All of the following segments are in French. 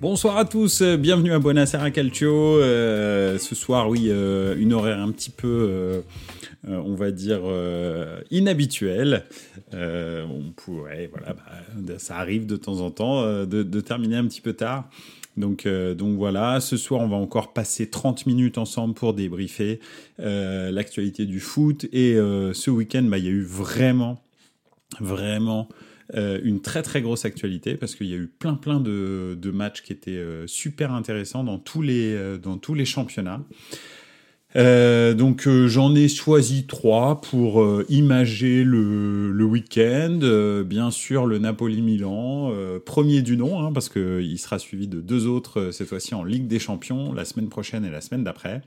Bonsoir à tous, bienvenue à Buonasera Calcio. Euh, ce soir, oui, euh, une horaire un petit peu, euh, euh, on va dire, euh, inhabituelle. Euh, on pourrait, voilà, bah, ça arrive de temps en temps euh, de, terminer un petit peu tard. Donc, euh, donc voilà, ce soir on va encore passer 30 minutes ensemble pour débriefer euh, l'actualité du foot. Et euh, ce week-end, bah, il y a eu vraiment, vraiment euh, une très très grosse actualité parce qu'il y a eu plein plein de, matchs qui étaient euh, super intéressants dans tous les, euh, dans tous les championnats. Donc j'en ai choisi trois pour imager le, week-end. Bien sûr le Napoli-Milan, premier du nom, hein, parce qu'il sera suivi de deux autres cette fois-ci en Ligue des Champions la semaine prochaine et la semaine d'après.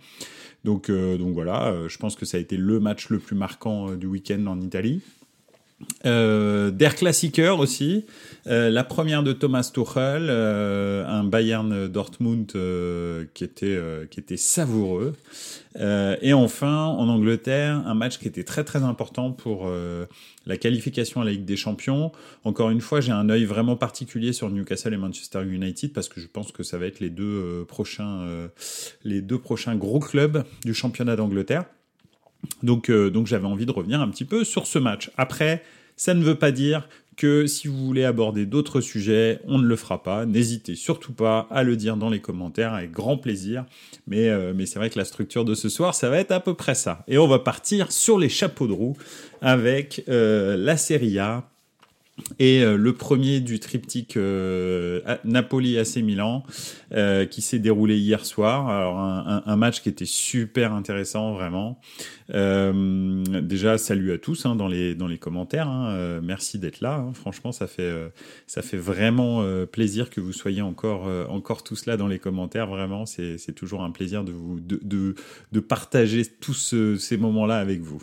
Donc, donc voilà, je pense que ça a été le match le plus marquant du week-end en Italie. Euh, Der Klassiker aussi, euh, la première de Thomas Tuchel, euh, un Bayern Dortmund euh, qui était euh, qui était savoureux, Euh, et enfin en Angleterre un match qui était très très important pour la qualification à la Ligue des Champions. Encore une fois, j'ai un œil vraiment particulier sur Newcastle et Manchester United parce que je pense que ça va être les deux prochains les deux prochains gros clubs du championnat d'Angleterre. Donc, euh, donc j'avais envie de revenir un petit peu sur ce match. Après, ça ne veut pas dire que si vous voulez aborder d'autres sujets, on ne le fera pas. N'hésitez surtout pas à le dire dans les commentaires avec grand plaisir. Mais, euh, c'est vrai que la structure de ce soir, ça va être à peu près ça. Et on va partir sur les chapeaux de roue avec euh, la Serie A. Et euh, le premier du triptyque euh, Napoli AC Milan euh, qui s'est déroulé hier soir. Alors un, match qui était super intéressant vraiment. Déjà salut à tous hein, dans les dans les commentaires. Hein. Merci d'être là. Hein. Franchement ça fait ça fait vraiment plaisir que vous soyez encore encore tous là dans les commentaires. Vraiment c'est toujours un plaisir de vous de de, partager tous ce, ces moments là avec vous.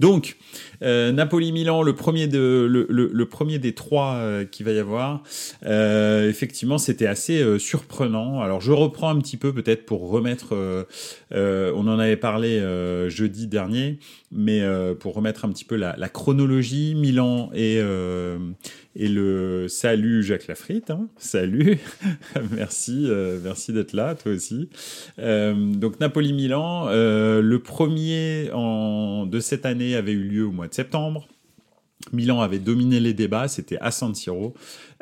Donc, euh, Napoli-Milan, le le, le, le premier des trois euh, qu'il va y avoir. Euh, effectivement, c'était assez euh, surprenant. Alors, je reprends un petit peu peut-être pour remettre. Euh, euh, on en avait parlé jeudi dernier, mais pour remettre un petit peu la, la chronologie. Milan et et le salut Jacques Lafritte, hein. salut, merci, euh, merci d'être là, toi aussi. Euh, donc Napoli-Milan, euh, le premier en, de cette année avait eu lieu au mois de septembre. Milan avait dominé les débats, c'était à San Siro,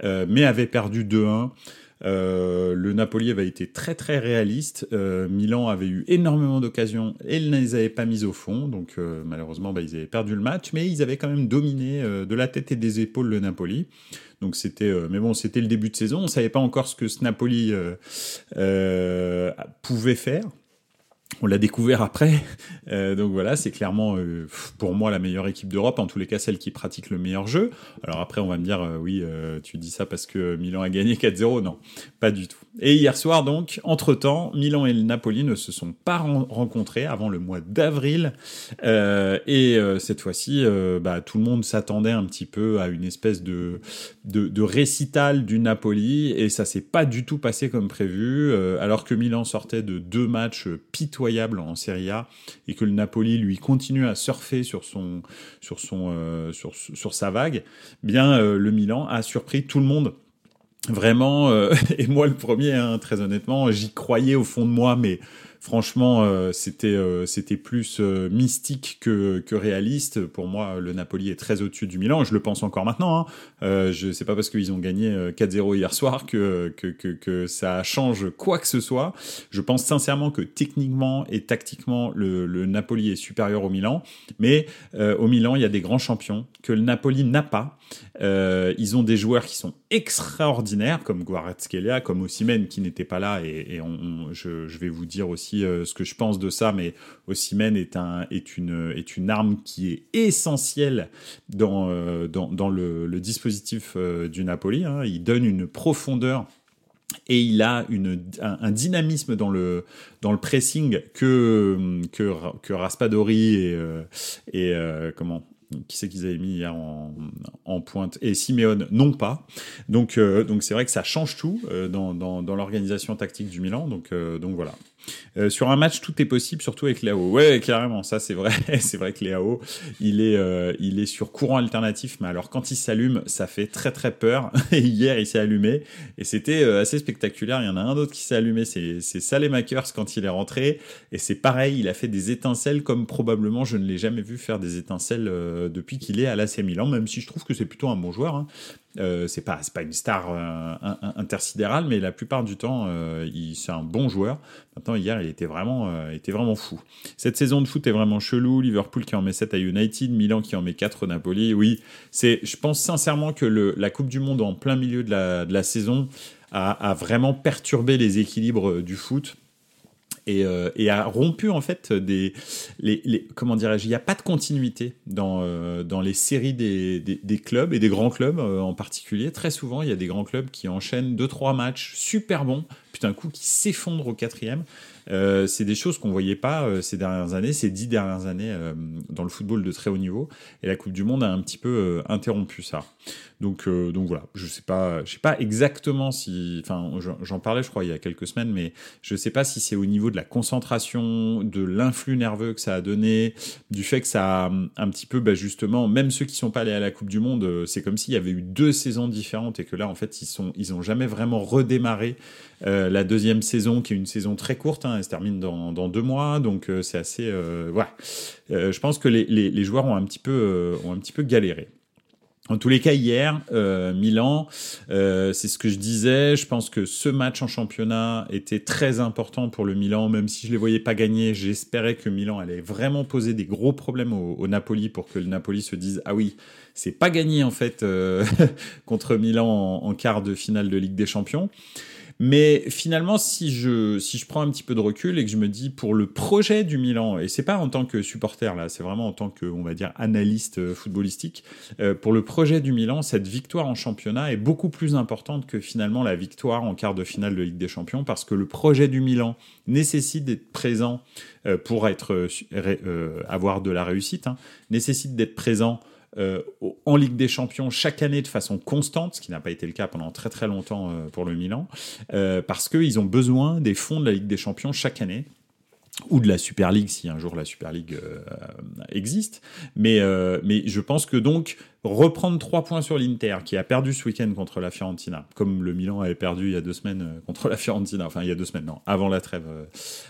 euh, mais avait perdu 2-1. Euh, le Napoli avait été très très réaliste. Euh, Milan avait eu énormément d'occasions et ils ne les avait pas mises au fond. Donc euh, malheureusement, bah, ils avaient perdu le match, mais ils avaient quand même dominé de la tête et des épaules le Napoli. Donc c'était, mais bon, c'était le début de saison. On savait pas encore ce que ce Napoli pouvait faire. On l'a découvert après, euh, donc voilà, c'est clairement euh, pour moi la meilleure équipe d'Europe, en tous les cas celle qui pratique le meilleur jeu. Alors après on va me dire, euh, oui, tu dis ça parce que Milan a gagné 4-0, non, pas du tout. Et hier soir donc, entre-temps, Milan et le Napoli ne se sont pas rencontrés avant le mois d'avril, et cette fois-ci, bah, tout le monde s'attendait un petit peu à une espèce de, de, de récital du Napoli, et ça s'est pas du tout passé comme prévu, alors que Milan sortait de deux matchs pitoyables en Serie A et que le Napoli lui continue à surfer sur son sur son euh, sur sa vague, bien euh, le Milan a surpris tout le monde. Vraiment, euh, et moi le premier, hein, très honnêtement, j'y croyais au fond de moi, mais franchement, euh, c'était euh, c'était plus euh, mystique que, que réaliste. Pour moi, le Napoli est très au-dessus du Milan. Je le pense encore maintenant. Hein. Je sais pas parce qu'ils ont gagné 4-0 hier soir que, que, que, ça change quoi que ce soit. Je pense sincèrement que techniquement et tactiquement, le, le Napoli est supérieur au Milan. Mais au Milan, il y a des grands champions que le Napoli n'a pas. Ils ont des joueurs qui sont extraordinaires, comme Guarazkelia, comme Osimhen, qui n'était pas là. Et, je vais vous dire aussi euh, ce que je pense de ça, mais Osimhen est, un, est, une, est une arme qui est essentielle dans, euh, dans, dans le, le dispositif euh, du Napoli. Hein. Il donne une profondeur et il a une, un, dynamisme dans le, dans le pressing que, que, que Raspadori et, et comment qui c'est qu'ils avaient mis hier en, pointe et Simeone non pas. Donc donc c'est vrai que ça change tout dans, dans, dans l'organisation tactique du Milan. Donc donc voilà. Euh, sur un match, tout est possible, surtout avec Léo. Ouais, carrément, ça c'est vrai. c'est vrai que Léo, il est, euh, il est sur courant alternatif, mais alors quand il s'allume, ça fait très très peur. Et hier, il s'est allumé et c'était euh, assez spectaculaire. Il y en a un autre qui s'est allumé, c'est Salemakers quand il est rentré. Et c'est pareil, il a fait des étincelles comme probablement je ne l'ai jamais vu faire des étincelles depuis qu'il est à l'AC Milan, même si je trouve que c'est plutôt un bon joueur. Hein. Euh, c'est pas pas une star euh, intersidérale, mais la plupart du temps, euh, c'est un bon joueur. Maintenant, hier, il était vraiment, était vraiment fou. Cette saison de foot est vraiment chelou. Liverpool qui en met 7 à United, Milan qui en met 4 au Napoli. Oui, je pense sincèrement que le, la Coupe du Monde en plein milieu de la, de la saison a, a vraiment perturbé les équilibres du foot et, euh, et, a rompu en fait des les, comment dirais-je il n'y a pas de continuité dans euh, les séries des, clubs et des grands clubs euh, en particulier. Très souvent il y a des grands clubs qui enchaînent deux trois matchs super bons puis d'un coup qui s'effondrent au quatrième euh, c'est des choses qu'on voyait pas euh, ces dernières années, ces dix dernières années euh, dans le football de très haut niveau. Et la Coupe du Monde a un petit peu interrompu ça. Donc, donc voilà, je sais pas, je sais pas exactement si, enfin, j'en parlais, je crois, il y a quelques semaines, mais je sais pas si c'est au niveau de la concentration, de l'influx nerveux que ça a donné, du fait que ça a un petit peu, bah, justement, même ceux qui sont pas allés à la Coupe du Monde, c'est comme s'il y avait eu deux saisons différentes et que là, en fait, ils sont, ils ont jamais vraiment redémarré la deuxième saison, qui est une saison très courte. Hein, elle se termine dans, deux mois, donc euh, c'est assez. Euh, voilà. Euh, je pense que les, joueurs ont un petit peu, ont un petit peu galéré. En tous les cas, hier, Milan, c'est ce que je disais. Je pense que ce match en championnat était très important pour le Milan, même si je les voyais pas gagner. J'espérais que Milan allait vraiment poser des gros problèmes au, Napoli pour que le Napoli se dise ah oui, c'est pas gagné en fait contre Milan en, quart de finale de Ligue des Champions. Mais finalement, si je, si je prends un petit peu de recul et que je me dis pour le projet du Milan, et c'est pas en tant que supporter là, c'est vraiment en tant que, on va dire, analyste euh, footballistique, euh, pour le projet du Milan, cette victoire en championnat est beaucoup plus importante que finalement la victoire en quart de finale de Ligue des Champions parce que le projet du Milan nécessite d'être présent euh, pour être, avoir de la réussite, hein, nécessite d'être présent euh, en Ligue des Champions chaque année de façon constante, ce qui n'a pas été le cas pendant très très longtemps euh, pour le Milan, euh, parce qu'ils ont besoin des fonds de la Ligue des Champions chaque année ou de la Super League si un jour la Super League euh, existe. Mais, euh, mais je pense que donc reprendre trois points sur l'Inter qui a perdu ce week-end contre la Fiorentina, comme le Milan avait perdu il y a deux semaines euh, contre la Fiorentina, enfin il y a deux semaines, non, avant la trêve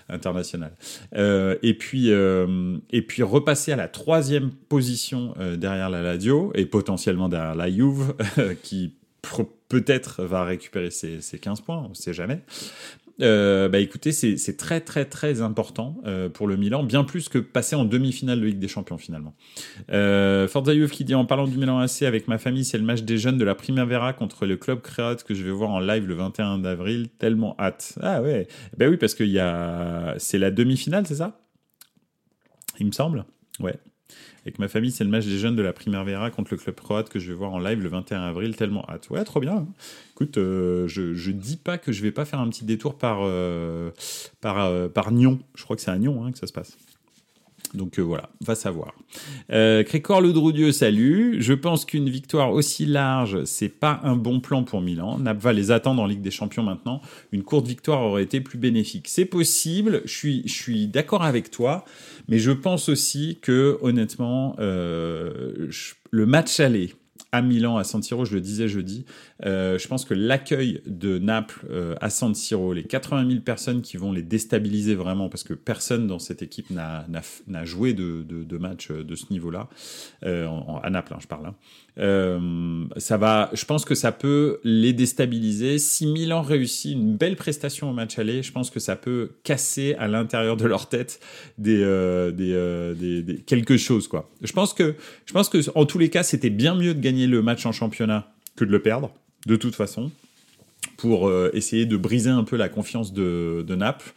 internationale. et, puis, et puis repasser à la troisième position derrière la Lazio et potentiellement derrière la Juve qui peut-être va récupérer ses, ses 15 points, on ne sait jamais. Euh, bah écoutez, c'est très très très important euh, pour le Milan, bien plus que passer en demi-finale de Ligue des Champions finalement. Euh, Forza qui dit en parlant du Milan AC avec ma famille, c'est le match des jeunes de la Primavera contre le club Créate que je vais voir en live le 21 avril, tellement hâte. Ah ouais, ben oui parce qu'il y a, c'est la demi-finale, c'est ça? Il me semble. Ouais. Avec ma famille, c'est le match des jeunes de la Primavera contre le club croate que je vais voir en live le 21 avril. Tellement hâte. Ouais, trop bien. Hein. Écoute, euh, je, je dis pas que je vais pas faire un petit détour par, euh, par, euh, par Nyon. Je crois que c'est à Nyon hein, que ça se passe. Donc voilà, va savoir. Euh, Crécor Ledroudieu, salut. Je pense qu'une victoire aussi large, c'est pas un bon plan pour Milan. Nap va les attendre en Ligue des Champions maintenant. Une courte victoire aurait été plus bénéfique. C'est possible, je suis, je suis d'accord avec toi. Mais je pense aussi que, honnêtement, euh, le match aller à Milan, à San Siro, je le disais jeudi, euh, je pense que l'accueil de Naples euh, à San Siro, les 80 000 personnes qui vont les déstabiliser vraiment, parce que personne dans cette équipe n'a joué de, de, de, match de ce niveau-là, euh, à Naples, hein, je parle. Hein. Euh, ça va, je pense que ça peut les déstabiliser. Si Milan réussit une belle prestation au match aller, je pense que ça peut casser à l'intérieur de leur tête des, euh, des, des, des, quelque chose quoi. Je pense que, je pense que en tous les cas, c'était bien mieux de gagner le match en championnat que de le perdre de toute façon pour euh, essayer de briser un peu la confiance de, de Naples.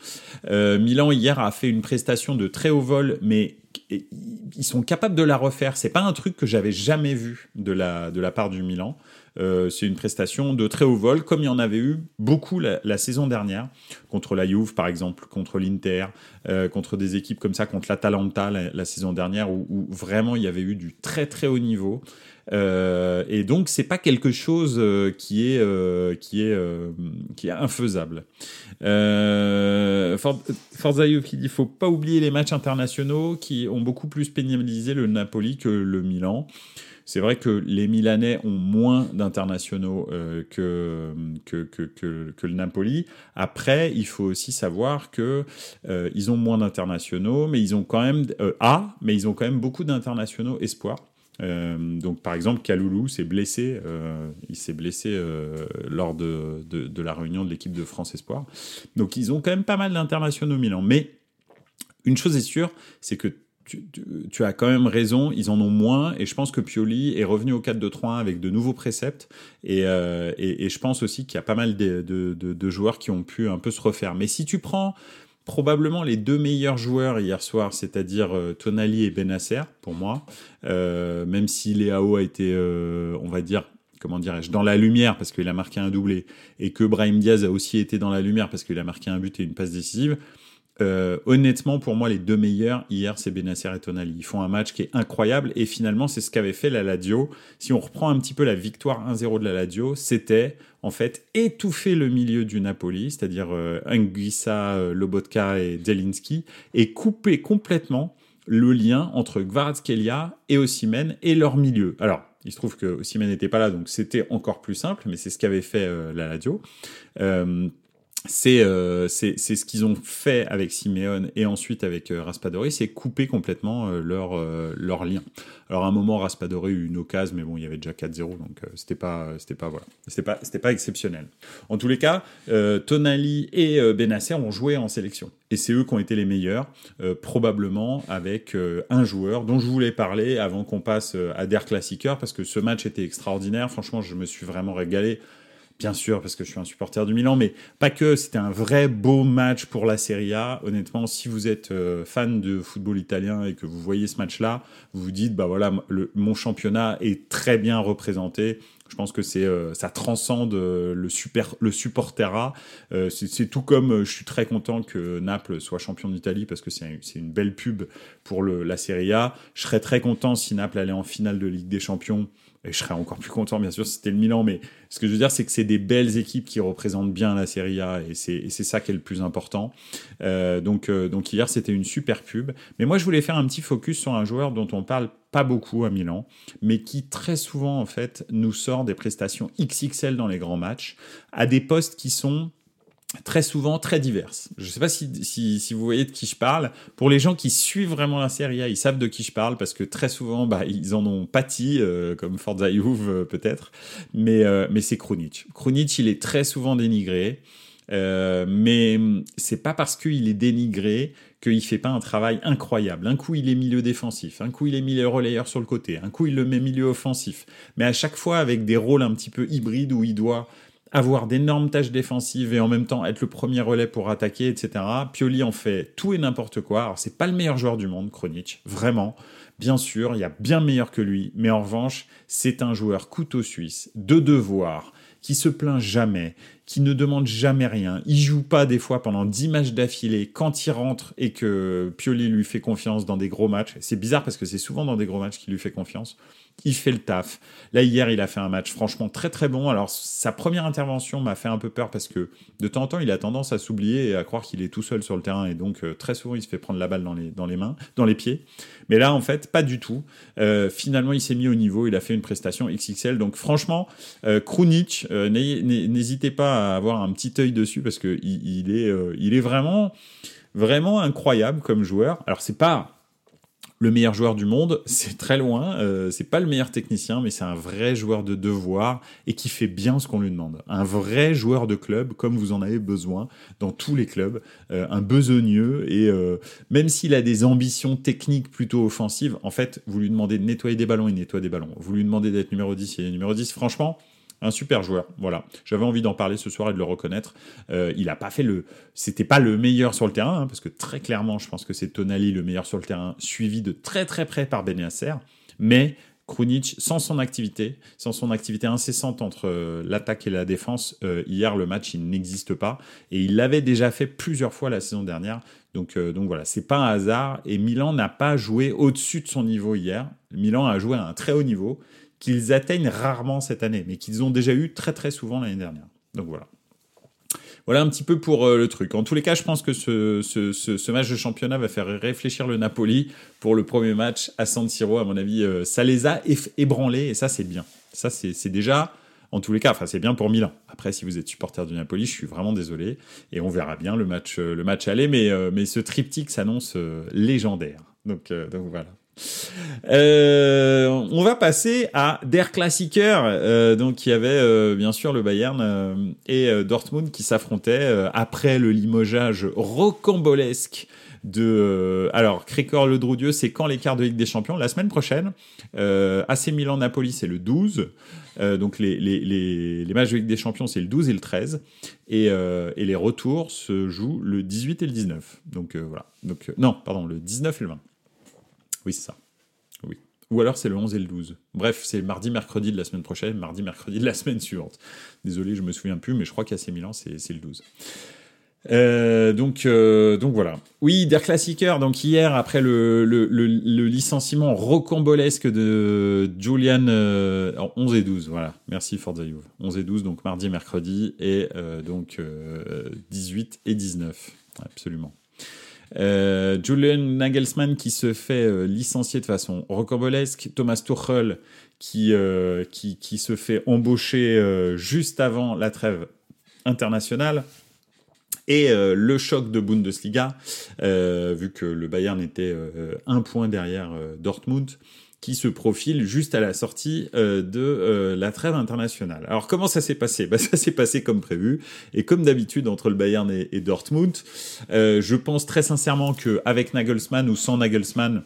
Euh, Milan hier a fait une prestation de très haut vol, mais ils sont capables de la refaire. C'est pas un truc que j'avais jamais vu de la de la part du Milan. c'est une prestation de très haut vol, comme il y en avait eu beaucoup la, saison dernière, contre la Juve par exemple, contre l'Inter, contre des équipes comme ça, contre l'Atalanta la, la saison dernière, où, où, vraiment il y avait eu du très très haut niveau. Euh, et donc c'est pas quelque chose euh, qui est euh, qui est qui est infaisable. Forza qui dit faut pas oublier les matchs internationaux qui ont beaucoup plus pénalisé le Napoli que le Milan. C'est vrai que les Milanais ont moins d'internationaux que, que, que, que, le Napoli. Après, il faut aussi savoir que ils ont moins d'internationaux, mais ils ont quand même A, mais ils ont quand même beaucoup d'internationaux espoirs. Euh, donc par exemple, Kaloulou s'est blessé, euh, il s'est blessé euh, lors de, la réunion de l'équipe de France Espoir. Donc ils ont quand même pas mal d'internationaux Milan. Mais une chose est sûre, c'est que tu, as quand même raison, ils en ont moins, et je pense que Pioli est revenu au 4-2-3-1 avec de nouveaux préceptes, et, je pense aussi qu'il y a pas mal de, joueurs qui ont pu un peu se refaire. Mais si tu prends probablement les deux meilleurs joueurs hier soir, c'est-à-dire euh, Tonali et Benasser, pour moi. Euh, même si Léao a été, euh, on va dire, comment dirais-je, dans la lumière parce qu'il a marqué un doublé, et que Brahim Diaz a aussi été dans la lumière parce qu'il a marqué un but et une passe décisive. Euh, honnêtement, pour moi, les deux meilleurs hier, c'est Benacer et Tonali. Ils font un match qui est incroyable et finalement, c'est ce qu'avait fait la Ladio. Si on reprend un petit peu la victoire 1-0 de la Ladio, c'était en fait étouffer le milieu du Napoli, c'est-à-dire euh, Anguissa, euh, Lobotka et Delinski, et couper complètement le lien entre Gvarazkelia et Osimhen et leur milieu. Alors, il se trouve que Osimhen n'était pas là, donc c'était encore plus simple, mais c'est ce qu'avait fait la Ladio c'est euh, c'est ce qu'ils ont fait avec Simeone et ensuite avec euh, Raspadori, c'est couper complètement euh, leur euh, leur lien. Alors à un moment Raspadori a eu une occasion, mais bon il y avait déjà 4-0 donc c'était pas c'était pas voilà c'était pas c'était pas exceptionnel. En tous les cas, Tonali et Benasser ont joué en sélection et c'est eux qui ont été les meilleurs, probablement avec un joueur dont je voulais parler avant qu'on passe à Der Klassiker parce que ce match était extraordinaire. Franchement je me suis vraiment régalé bien sûr parce que je suis un supporter du Milan, mais pas que. C'était un vrai beau match pour la Serie A. Honnêtement, si vous êtes euh, fan de football italien et que vous voyez ce match-là, vous vous dites bah voilà, le, mon championnat est très bien représenté. Je pense que c'est euh, ça transcende euh, le super le supportera. c'est tout comme je suis très content que Naples soit champion d'Italie parce que c'est une belle pub pour la Serie A. Je serais très content si Naples allait en finale de Ligue des Champions et je serais encore plus content, bien sûr, si c'était le Milan. Mais ce que je veux dire, c'est que c'est des belles équipes qui représentent bien la Serie A. Et c'est ça qui est le plus important. Euh, donc, euh, donc hier, c'était une super pub. Mais moi, je voulais faire un petit focus sur un joueur dont on parle pas beaucoup à Milan, mais qui très souvent, en fait, nous sort des prestations XXL dans les grands matchs, à des postes qui sont très souvent très diverses. Je ne sais pas si, si, si, vous voyez de qui je parle. Pour les gens qui suivent vraiment la Serie A, ils savent de qui je parle parce que très souvent, bah, ils en ont pâti, euh, comme Forza euh, peut-être. Mais, euh, mais c'est Krunic. Krunic, il est très souvent dénigré. Euh, mais c'est pas parce qu'il est dénigré qu'il fait pas un travail incroyable. Un coup, il est milieu défensif, un coup, il est milieu relayeur sur le côté, un coup, il le met milieu offensif. Mais à chaque fois, avec des rôles un petit peu hybrides où il doit avoir d'énormes tâches défensives et en même temps être le premier relais pour attaquer, etc. Pioli en fait tout et n'importe quoi. Alors c'est pas le meilleur joueur du monde, Kronic, vraiment. Bien sûr, il y a bien meilleur que lui, mais en revanche, c'est un joueur couteau suisse, de devoir, qui se plaint jamais, qui ne demande jamais rien. Il joue pas des fois pendant 10 matchs d'affilée quand il rentre et que Pioli lui fait confiance dans des gros matchs. C'est bizarre parce que c'est souvent dans des gros matchs qu'il lui fait confiance il fait le taf. Là, hier, il a fait un match franchement très très bon. Alors, sa première intervention m'a fait un peu peur parce que de temps en temps, il a tendance à s'oublier et à croire qu'il est tout seul sur le terrain. Et donc, euh, très souvent, il se fait prendre la balle dans les, dans les mains, dans les pieds. Mais là, en fait, pas du tout. Euh, finalement, il s'est mis au niveau. Il a fait une prestation XXL. Donc, franchement, euh, Krunic, euh, n'hésitez pas à avoir un petit œil dessus parce que il, est, il est vraiment, vraiment incroyable comme joueur. Alors, c'est pas le meilleur joueur du monde, c'est très loin. Euh, c'est pas le meilleur technicien, mais c'est un vrai joueur de devoir et qui fait bien ce qu'on lui demande. Un vrai joueur de club, comme vous en avez besoin dans tous les clubs. Euh, un besogneux et euh, même s'il a des ambitions techniques plutôt offensives, en fait, vous lui demandez de nettoyer des ballons, il nettoie des ballons. Vous lui demandez d'être numéro 10, il est numéro 10. Franchement, un super joueur. Voilà, j'avais envie d'en parler ce soir et de le reconnaître. Euh, il a pas fait le, c'était pas le meilleur sur le terrain, hein, parce que très clairement, je pense que c'est Tonali le meilleur sur le terrain, suivi de très très près par Benacer. Mais Krunic, sans son activité, sans son activité incessante entre euh, l'attaque et la défense, euh, hier le match il n'existe pas et il l'avait déjà fait plusieurs fois la saison dernière. Donc, donc voilà, c'est pas un hasard et Milan n'a pas joué au-dessus de son niveau hier. Milan a joué à un très haut niveau qu'ils atteignent rarement cette année, mais qu'ils ont déjà eu très très souvent l'année dernière. Donc voilà. Voilà un petit peu pour euh, le truc. En tous les cas, je pense que ce, ce, match de championnat va faire réfléchir le Napoli pour le premier match à San Siro. À mon avis, euh, ça les a ébranlés et ça, c'est bien. Ça, c'est déjà, en tous les cas, enfin, c'est bien pour Milan. Après, si vous êtes supporter du Napoli, je suis vraiment désolé. Et on verra bien le match, euh, le match aller. Mais, mais ce triptyque s'annonce légendaire. Donc, donc voilà. Euh, on va passer à Der Klassiker. Euh, donc, il y avait euh, bien sûr le Bayern et Dortmund qui s'affrontaient après le limogeage rocambolesque de. alors, Cricor Le Droudieu, c'est quand les quarts de Ligue des Champions? La semaine prochaine. AC Milan-Napoli, c'est le 12. donc, les, les, matchs de Ligue des Champions, c'est le 12 et le 13. Et, et, les retours se jouent le 18 et le 19. Donc, voilà. Donc, non, pardon, le 19 et le 20. Oui, c'est ça. Ou alors c'est le 11 et le 12. Bref, c'est mardi, mercredi de la semaine prochaine, mardi, mercredi de la semaine suivante. Désolé, je me souviens plus, mais je crois qu'à ces Milan, c'est le 12. Euh, donc, euh, donc voilà. Oui, Der Klassiker. Donc hier, après le, licenciement rocambolesque de Julian, 11 euh, et 12. Voilà. Merci Forza Juve. 11 et 12, donc mardi, mercredi, et donc 18 et 19. Absolument. Euh, Julian Nagelsmann qui se fait euh, licencier de façon rocambolesque, Thomas Tuchel qui, euh, se fait embaucher juste avant la trêve internationale. Et le choc de Bundesliga, vu que le Bayern était un point derrière Dortmund, qui se profile juste à la sortie euh, de euh, la trêve internationale. Alors comment ça s'est passé? Bah, Ça s'est passé comme prévu, et comme d'habitude entre le Bayern et, Dortmund, euh, je pense très sincèrement qu'avec Nagelsmann ou sans Nagelsmann,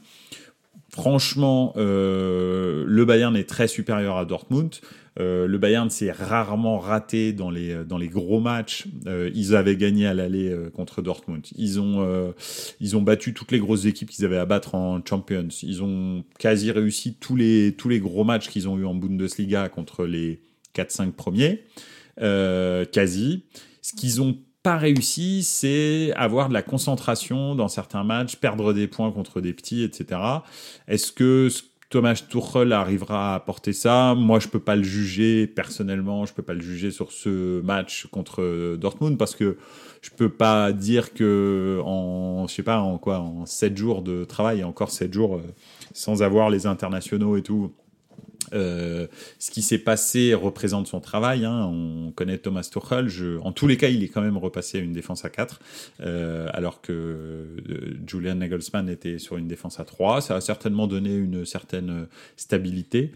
franchement, le Bayern est très supérieur à Dortmund. Euh, le Bayern s'est rarement raté dans les, dans les gros matchs. Euh, ils avaient gagné à l'aller euh, contre Dortmund. Ils ont, ils ont battu toutes les grosses équipes qu'ils avaient à battre en Champions. Ils ont quasi réussi tous les, tous les gros matchs qu'ils ont eu en Bundesliga contre les 4-5 premiers. quasi. Ce qu'ils ont pas réussi, c'est avoir de la concentration dans certains matchs, perdre des points contre des petits, etc. Est-ce que Thomas Tuchel arrivera à apporter ça. Moi, je peux pas le juger personnellement. Je peux pas le juger sur ce match contre Dortmund parce que je peux pas dire que en, je sais pas, en quoi, en 7 jours de travail, encore 7 jours euh, sans avoir les internationaux et tout, euh, ce qui s'est passé représente son travail. Hein. On connaît Thomas Tuchel. Je, en tous les cas, il est quand même repassé à une défense à 4, euh, alors que euh, Julian Nagelsmann était sur une défense à 3. Ça a certainement donné une certaine stabilité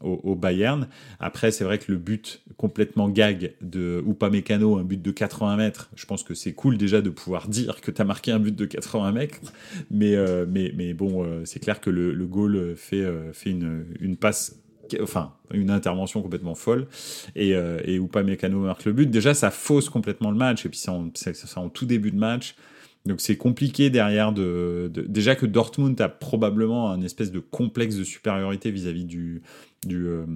au, Bayern. Après, c'est vrai que le but complètement gag de Upamecano, un but de 80 mètres, je pense que c'est cool déjà de pouvoir dire que tu as marqué un but de 80 mètres, mais, euh, mais, mais bon, euh, c'est clair que le, goal fait, euh, une passe enfin une intervention complètement folle. Et, euh, et Upamecano marque le but. Déjà ça fausse complètement le match. Et puis c'est en, en, tout début de match donc c'est compliqué derrière de, déjà que Dortmund a probablement un espèce de complexe de supériorité vis-à-vis du euh,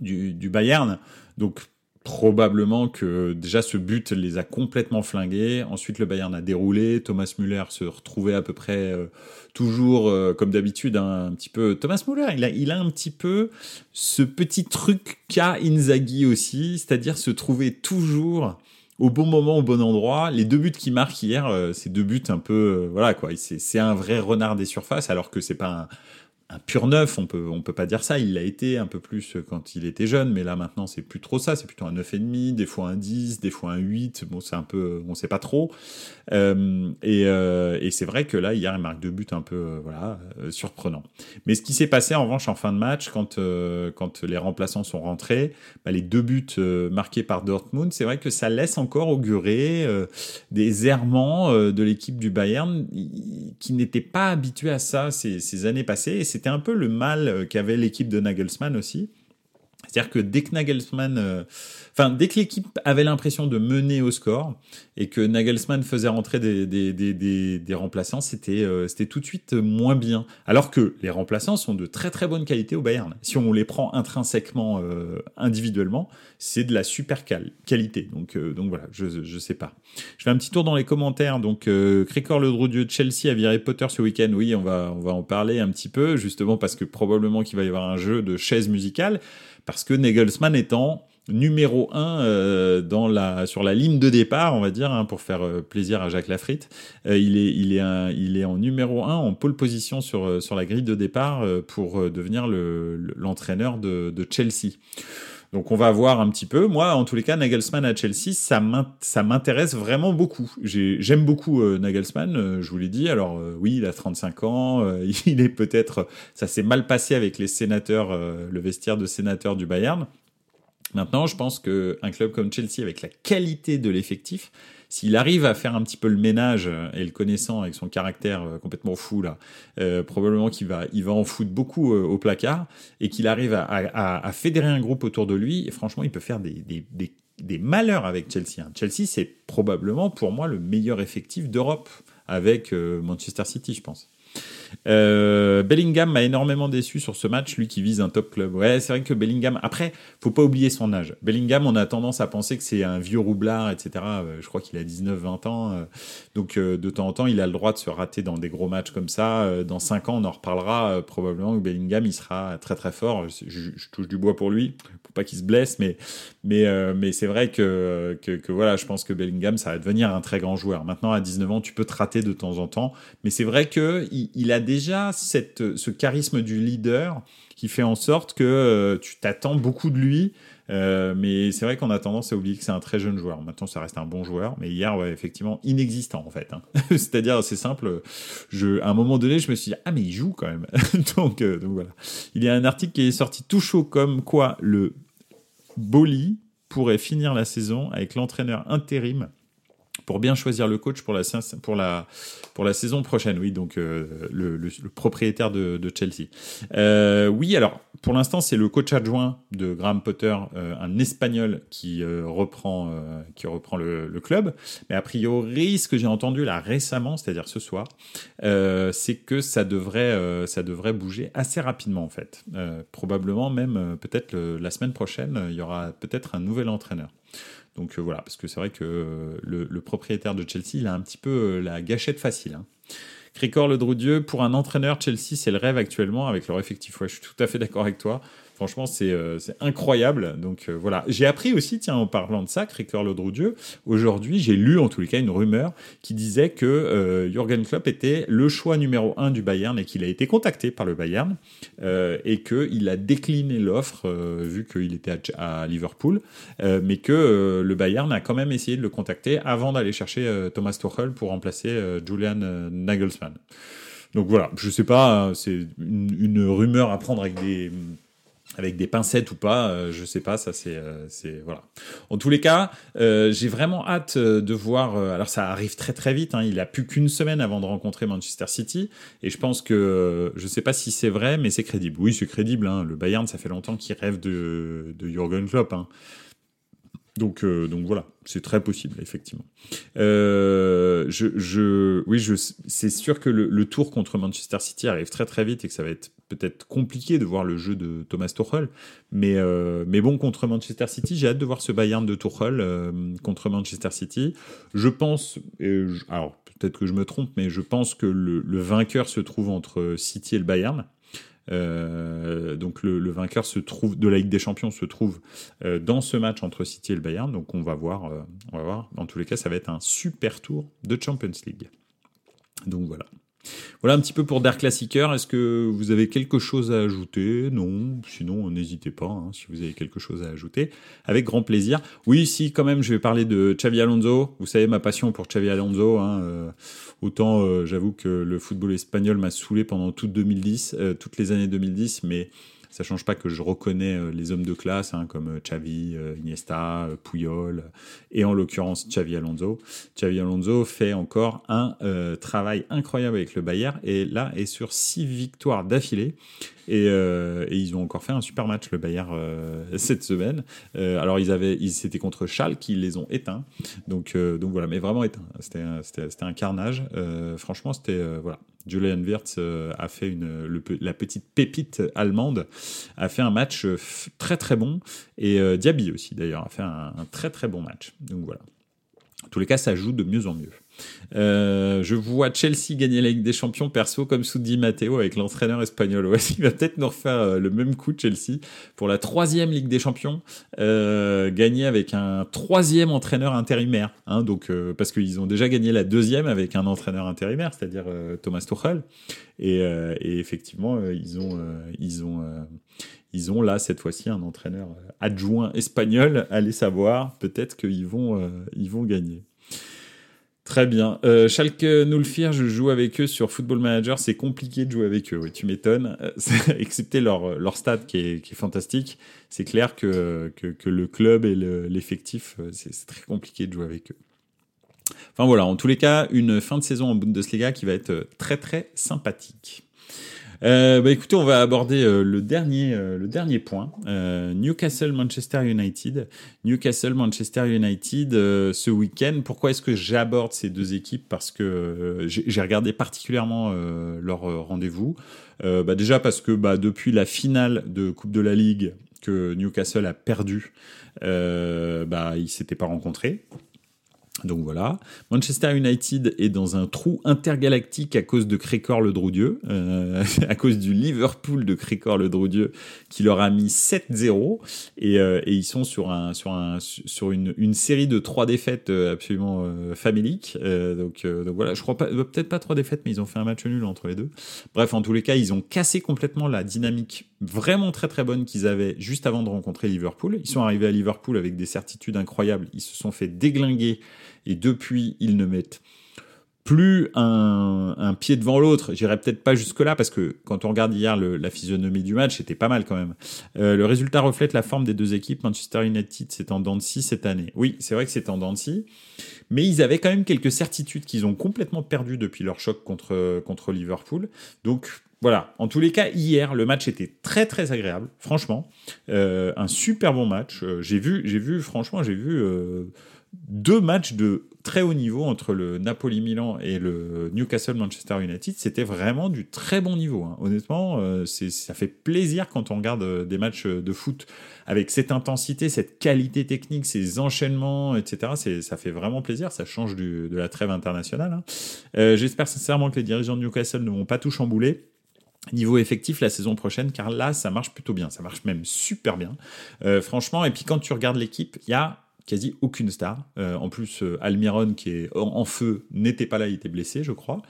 du, Bayern. Donc probablement que déjà ce but les a complètement flingués. Ensuite le Bayern a déroulé, Thomas Müller se retrouvait à peu près euh, toujours euh, comme d'habitude hein, un petit peu. Thomas Müller il a il a un petit peu ce petit truc qu'a Inzaghi aussi, c'est-à-dire se trouver toujours au bon moment, au bon endroit. Les deux buts qu'il marque hier, euh, c'est deux buts un peu, euh, voilà quoi. C'est un vrai renard des surfaces, alors que c'est pas un, un pur neuf, on peut on peut pas dire ça. Il l'a été un peu plus quand il était jeune, mais là maintenant c'est plus trop ça. C'est plutôt un neuf et demi, des fois un 10, des fois un 8. Bon, c'est un peu, on sait pas trop. Euh, et, euh, et c'est vrai que là hier il marque deux buts un peu euh, voilà euh, surprenants. Mais ce qui s'est passé en revanche en fin de match quand euh, quand les remplaçants sont rentrés, bah, les deux buts marqués par Dortmund, c'est vrai que ça laisse encore augurer des errements de l'équipe du Bayern qui n'était pas habitué à ça ces, années passées. C'était un peu le mal qu'avait l'équipe de Nagelsmann aussi. C'est-à-dire que dès que Nagelsmann, euh, enfin dès que l'équipe avait l'impression de mener au score et que Nagelsmann faisait rentrer des, des, des, des, remplaçants, c'était euh, c'était tout de suite moins bien. Alors que les remplaçants sont de très très bonne qualité au Bayern. Si on les prend intrinsèquement, euh, individuellement, c'est de la super qualité. Donc donc voilà, je je sais pas. Je fais un petit tour dans les commentaires. Donc euh, Cricor le Dieu de Chelsea a viré Potter ce week-end. Oui, on va on va en parler un petit peu justement parce que probablement qu'il va y avoir un jeu de chaises musicales parce que Nagelsmann étant numéro 1 euh, dans la sur la ligne de départ, on va dire, hein, pour faire euh, plaisir à Jacques Lafritte. Euh, il est il est un, il est en numéro 1 en pole position sur sur la grille de départ pour devenir le l'entraîneur de, de Chelsea. Donc on va voir un petit peu. Moi, en tous les cas, Nagelsmann à Chelsea, ça m'intéresse vraiment beaucoup. J'aime beaucoup Nagelsmann, je vous l'ai dit. Alors oui, il a 35 ans, il est peut-être, ça s'est mal passé avec les sénateurs, le vestiaire de sénateur du Bayern. Maintenant, je pense qu'un club comme Chelsea, avec la qualité de l'effectif, s'il arrive à faire un petit peu le ménage euh, et le connaissant avec son caractère euh, complètement fou là, euh, probablement qu'il va, il va en foutre beaucoup au placard et qu'il arrive à, fédérer un groupe autour de lui. Et franchement, il peut faire des, des, malheurs avec Chelsea. Hein. Chelsea, c'est probablement pour moi le meilleur effectif d'Europe avec Manchester City, je pense. Euh, Bellingham m'a énormément déçu sur ce match, lui qui vise un top club. Ouais, c'est vrai que Bellingham, après, faut pas oublier son âge. Bellingham, on a tendance à penser que c'est un vieux roublard, etc. Euh, je crois qu'il a 19-20 ans. Euh, donc, de temps en temps, il a le droit de se rater dans des gros matchs comme ça. Dans 5 ans, on en reparlera. probablement que Bellingham, il sera très très fort. Je, touche du bois pour lui, pour pas qu'il se blesse, mais, mais, c'est vrai que, que, voilà, je pense que Bellingham, ça va devenir un très grand joueur. Maintenant, à 19 ans, tu peux te rater de temps en temps, mais c'est vrai que il, il a déjà ce charisme du leader qui fait en sorte que euh, tu t'attends beaucoup de lui. Euh, mais c'est vrai qu'on a tendance à oublier que c'est un très jeune joueur. Maintenant, ça reste un bon joueur, mais hier, effectivement, inexistant en fait. Hein. C'est-à-dire, c'est simple. À un moment donné, je me suis dit ah mais il joue quand même. euh, donc voilà. Il y a un article qui est sorti tout chaud comme quoi le Boli pourrait finir la saison avec l'entraîneur intérim pour bien choisir le coach pour la, saison prochaine. Oui, donc euh, le, propriétaire de, Chelsea. Euh, oui, alors pour l'instant, c'est le coach adjoint de Graham Potter, euh, un Espagnol qui reprend, qui reprend le, le, club. Mais a priori, ce que j'ai entendu là récemment, c'est-à-dire ce soir, c'est que ça devrait, ça devrait bouger assez rapidement en fait. probablement même peut-être la semaine prochaine, il y aura peut-être un nouvel entraîneur. Donc euh, voilà, parce que c'est vrai que euh, le, propriétaire de Chelsea, il a un petit peu euh, la gâchette facile. Hein. Cricor Le Droudieu, pour un entraîneur, Chelsea, c'est le rêve actuellement avec leur effectif. Ouais, je suis tout à fait d'accord avec toi. Franchement, c'est euh, incroyable. Donc euh, voilà. J'ai appris aussi, tiens, en parlant de ça, Cricor Lodroudieu, aujourd'hui, j'ai lu en tous les cas une rumeur qui disait que euh, Jürgen Klopp était le choix numéro un du Bayern et qu'il a été contacté par le Bayern euh, et qu'il a décliné l'offre vu qu'il était à, Liverpool, mais que le Bayern a quand même essayé de le contacter avant d'aller chercher Thomas Tuchel pour remplacer Julian Nagelsmann. Donc voilà, je sais pas, c'est une, une rumeur à prendre avec des avec des pincettes ou pas, euh, je sais pas, ça c'est euh, c'est voilà. En tous les cas, euh, j'ai vraiment hâte de voir. alors ça arrive très très vite. Hein, il a plus qu'une semaine avant de rencontrer Manchester City, et je pense que je sais pas si c'est vrai, mais c'est crédible. Oui, c'est crédible. Hein, le Bayern, ça fait longtemps qu'il rêve de de Jurgen Klopp. Hein. Donc, euh, donc voilà, c'est très possible, effectivement. Euh, je, je, oui, je, c'est sûr que le, le, tour contre Manchester City arrive très très vite et que ça va être peut-être compliqué de voir le jeu de Thomas Tuchel. Mais, euh, mais bon, contre Manchester City, j'ai hâte de voir ce Bayern de Tuchel euh, contre Manchester City. Je pense, alors peut-être que je me trompe, mais je pense que le, le vainqueur se trouve entre City et le Bayern. Euh, donc le, vainqueur se trouve de la Ligue des Champions se trouve euh, dans ce match entre City et le Bayern. Donc on va voir, euh, on va voir. Dans tous les cas, ça va être un super tour de Champions League. Donc voilà. Voilà un petit peu pour Der Klassiker. Est-ce que vous avez quelque chose à ajouter? Non, sinon n'hésitez pas hein, si vous avez quelque chose à ajouter. Avec grand plaisir. Oui, si quand même, je vais parler de Xavi Alonso. Vous savez ma passion pour Xavi Alonso. Hein, euh, autant euh, j'avoue que le football espagnol m'a saoulé pendant toute 2010, euh, toutes les années 2010, mais Ça change pas que je reconnais euh, les hommes de classe, hein, comme Xavi, Iniesta, Puyol, et en l'occurrence Xavi Alonso. Xavi Alonso fait encore un travail incroyable avec le Bayern, et là est sur six victoires d'affilée. Et, ils ont encore fait un super match le Bayern cette semaine. alors ils avaient, ils c'était contre Schalke qui les ont éteints. Donc donc voilà, mais vraiment éteints. C'était c'était un carnage. franchement, c'était voilà. Julian Wirtz euh, a fait une, la petite pépite allemande, a fait un match euh, très très bon. Et euh, Diaby aussi d'ailleurs a fait un, un, très très bon match. Donc voilà. En tous les cas, ça joue de mieux en mieux. Euh, je vois Chelsea gagner la Ligue des Champions perso comme sous Di Matteo avec l'entraîneur espagnol. Ouais, il va peut-être nous refaire euh, le même coup Chelsea pour la troisième Ligue des Champions, euh, gagner avec un troisième entraîneur intérimaire. Hein, donc euh, parce qu'ils ont déjà gagné la deuxième avec un entraîneur intérimaire, c'est-à-dire Thomas Tuchel. Et, et effectivement, ils ont ils ont ils ont là cette fois-ci un entraîneur adjoint espagnol. Allez savoir, peut-être qu'ils vont ils vont gagner. Très bien. Euh, Schalke Nulfir, je joue avec eux sur Football Manager. C'est compliqué de jouer avec eux, oui, tu m'étonnes. Euh, excepté leur, leur stade qui est, qui est fantastique. C'est clair que, que, le club et l'effectif, euh, c'est très compliqué de jouer avec eux. Enfin voilà, en tous les cas, une fin de saison en Bundesliga qui va être très très sympathique. Euh, bah écoutez, on va aborder euh, le dernier euh, le dernier point. Newcastle Manchester United. Newcastle Manchester United ce week-end. Pourquoi est-ce que j'aborde ces deux équipes? Parce que j'ai regardé particulièrement leur rendez-vous. bah déjà parce que bah, depuis la finale de Coupe de la Ligue que Newcastle a perdu, bah ils s'étaient pas rencontrés. Donc voilà. Manchester United est dans un trou intergalactique à cause de Crécor le Droudieu, euh, à cause du Liverpool de Crécor le Droudieu qui leur a mis 7-0 et, euh, et, ils sont sur un sur un sur une, série de trois défaites euh, absolument euh. Euh, donc, donc voilà, je crois pas peut-être pas trois défaites mais ils ont fait un match nul entre les deux. Bref, en tous les cas, ils ont cassé complètement la dynamique vraiment très très bonne qu'ils avaient juste avant de rencontrer Liverpool. Ils sont arrivés à Liverpool avec des certitudes incroyables, ils se sont fait déglinguer et depuis, ils ne mettent plus un, pied devant l'autre. J'irai peut-être pas jusque-là parce que quand on regarde hier la physionomie du match, c'était pas mal quand même. Euh, le résultat reflète la forme des deux équipes. Manchester United, c'est en dents de cette année. Oui, c'est vrai que c'est en dents de mais ils avaient quand même quelques certitudes qu'ils ont complètement perdues depuis leur choc contre, contre Liverpool. Donc voilà, en tous les cas, hier, le match était très très agréable, franchement. Euh, un super bon match. Euh, j'ai vu, j'ai vu, franchement, j'ai vu deux matchs de très haut niveau entre le Napoli-Milan et le Newcastle-Manchester United. C'était vraiment du très bon niveau. Hein. Honnêtement, euh, ça fait plaisir quand on regarde euh, des matchs de foot avec cette intensité, cette qualité technique, ces enchaînements, etc. Ça fait vraiment plaisir. Ça change de la trêve internationale. Hein. Euh, j'espère sincèrement que les dirigeants de Newcastle ne vont pas tout chambouler niveau effectif la saison prochaine car là ça marche plutôt bien ça marche même super bien franchement et puis quand tu regardes l'équipe il y a quasi aucune star. Euh, en plus, euh, Almiron, qui est en, feu, n'était pas là, il était blessé, je crois.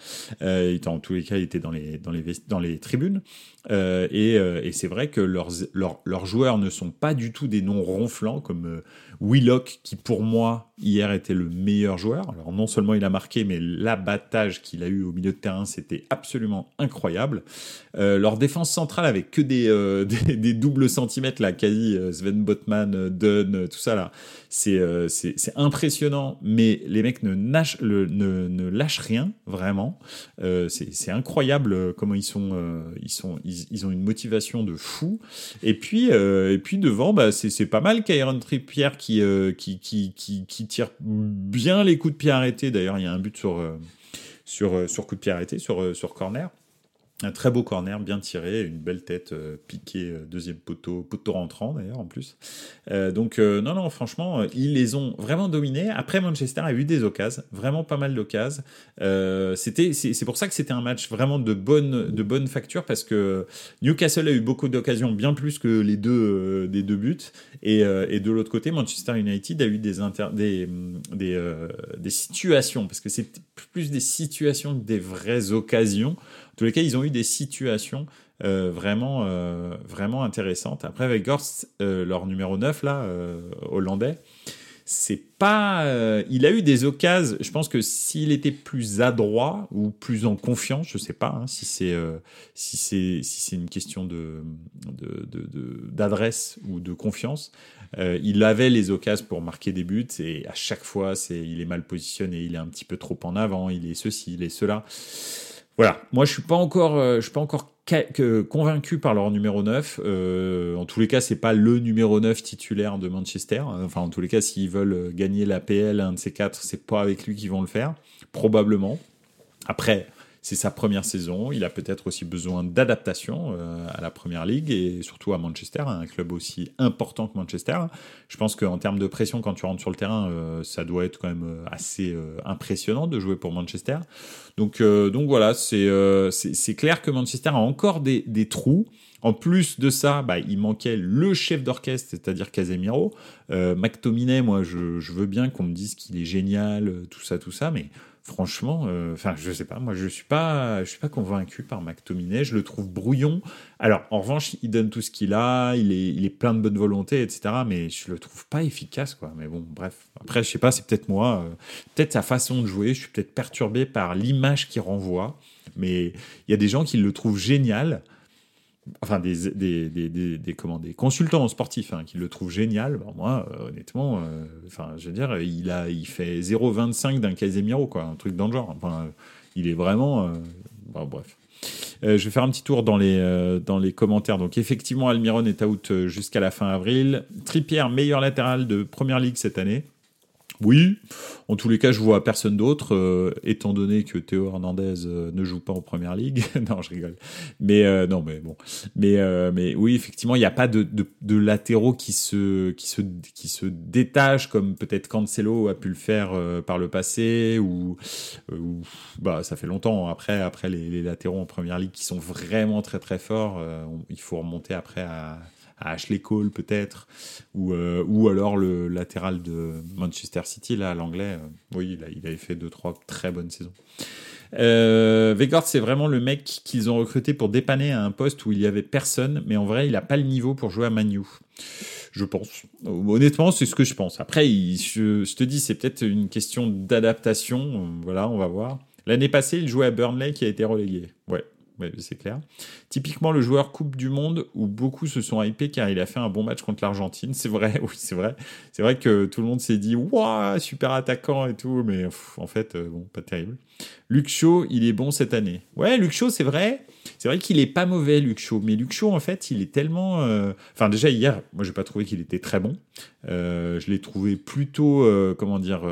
Euh, il en tous les cas, il était dans les, dans les, dans les tribunes. Euh, et, euh, et c'est vrai que leurs, leurs, leurs, joueurs ne sont pas du tout des noms ronflants, comme Willock, qui pour moi, hier, était le meilleur joueur. Alors non seulement il a marqué, mais l'abattage qu'il a eu au milieu de terrain, c'était absolument incroyable. leur défense centrale avec que des, des, doubles centimètres, là, quasi Sven Botman, Dunn, tout ça, là euh, c'est c'est impressionnant, mais les mecs ne, ne, lâchent rien vraiment. Euh, c'est incroyable euh, comment ils sont, euh, ils sont, ils, ont une motivation de fou. Et puis euh, et puis devant, bah c'est pas mal Kyron Trippier qui, qui, qui qui qui tire bien les coups de pied arrêtés. D'ailleurs, il y a un but sur sur sur coup de pied arrêté sur sur corner. Un très beau corner, bien tiré, une belle tête euh, piquée, euh, deuxième poteau, poteau rentrant d'ailleurs en plus. Euh, donc non, non, franchement, ils les ont vraiment dominés. Après, Manchester a eu des occasions, vraiment pas mal d'occasions. c'était, c'est pour ça que c'était un match vraiment de bonne, de bonne facture parce que Newcastle a eu beaucoup d'occasions, bien plus que les deux, des deux buts. Et, de l'autre côté, Manchester United a eu des, des, des, des situations, parce que c'est plus des situations que des vraies occasions tous les cas, ils ont eu des situations euh, vraiment, euh, vraiment intéressantes. Après, avec Gorst, euh, leur numéro 9, là, hollandais, c'est pas. Il a eu des occasions. Je pense que s'il était plus adroit ou plus en confiance, je sais pas hein, si c'est si si une question d'adresse ou de confiance. Il avait les occasions pour marquer des buts et à chaque fois, c'est il est mal positionné, il est un petit peu trop en avant, il est ceci, il est cela. Voilà, moi je suis pas encore, je suis pas encore convaincu par leur numéro 9. Euh, en tous les cas, c'est pas le numéro 9 titulaire de Manchester. Enfin, en tous les cas, s'ils veulent gagner la PL, un de ces quatre, c'est pas avec lui qu'ils vont le faire, probablement. Après, c'est sa première saison. Il a peut-être aussi besoin d'adaptation euh, à la première ligue et surtout à Manchester, un club aussi important que Manchester. Je pense qu'en termes de pression, quand tu rentres sur le terrain, euh, ça doit être quand même euh, assez impressionnant de jouer pour Manchester. Donc, donc voilà, c'est c'est clair que Manchester a encore des, des trous. En plus de ça, bah, il manquait le chef d'orchestre, c'est-à-dire Casemiro. Euh, McTominay, moi, je, je veux bien qu'on me dise qu'il est génial, tout ça, tout ça, mais franchement, euh, enfin, je sais pas, moi, je suis pas, je suis pas convaincu par McTominay. Je le trouve brouillon. Alors, en revanche, il donne tout ce qu'il a, il est, il est plein de bonne volonté, etc. Mais je le trouve pas efficace, quoi. Mais bon, bref. Après, je sais pas, c'est peut-être moi, euh, peut-être sa façon de jouer. Je suis peut-être perturbé par l'image qu'il renvoie. Mais il y a des gens qui le trouvent génial enfin des, des, des, des, des consultants sportifs hein, qui le trouvent génial. moi, euh, honnêtement, euh, je veux dire, il, a, il fait 0,25 d'un Casemiro, quoi, un truc dans le genre. Enfin, il est vraiment. Euh, bref. je vais faire un petit tour dans les, dans les commentaires. Donc, effectivement, Almiron est out jusqu'à la fin avril. Tripierre, meilleur latéral de première ligue cette année. Oui, en tous les cas, je vois personne d'autre, euh, étant donné que Théo Hernandez euh, ne joue pas en première ligue. non, je rigole. Mais euh, non, mais bon. Mais mais oui, effectivement, il n'y a pas de, de, latéraux qui se qui se qui se détachent comme peut-être Cancelo a pu le faire par le passé ou, bah ça fait longtemps. Après après les, les, latéraux en première ligue qui sont vraiment très très forts, il faut remonter après à à Ashley Cole peut-être, ou, euh, ou alors le latéral de Manchester City, là, l'anglais, euh, oui, il, il, avait fait deux, trois très bonnes saisons. Euh, c'est vraiment le mec qu'ils ont recruté pour dépanner à un poste où il y avait personne, mais en vrai, il n'a pas le niveau pour jouer à Manu. Je pense. Honnêtement, c'est ce que je pense. Après, je, je, te dis, c'est peut-être une question d'adaptation. Voilà, on va voir. L'année passée, il jouait à Burnley qui a été relégué. Ouais, c'est clair. Typiquement le joueur Coupe du Monde où beaucoup se sont hypés car il a fait un bon match contre l'Argentine. C'est vrai, oui, c'est vrai. C'est vrai que tout le monde s'est dit waouh, super attaquant et tout, mais en fait, euh, bon, pas terrible. Luc Shaw, il est bon cette année. Ouais, Luc Shaw, c'est vrai. C'est vrai qu'il est pas mauvais, Luc Shaw. Mais Luc Shaw, en fait, il est tellement. Euh, enfin, déjà hier, moi, j'ai pas trouvé qu'il était très bon. Euh, je l'ai trouvé plutôt, comment dire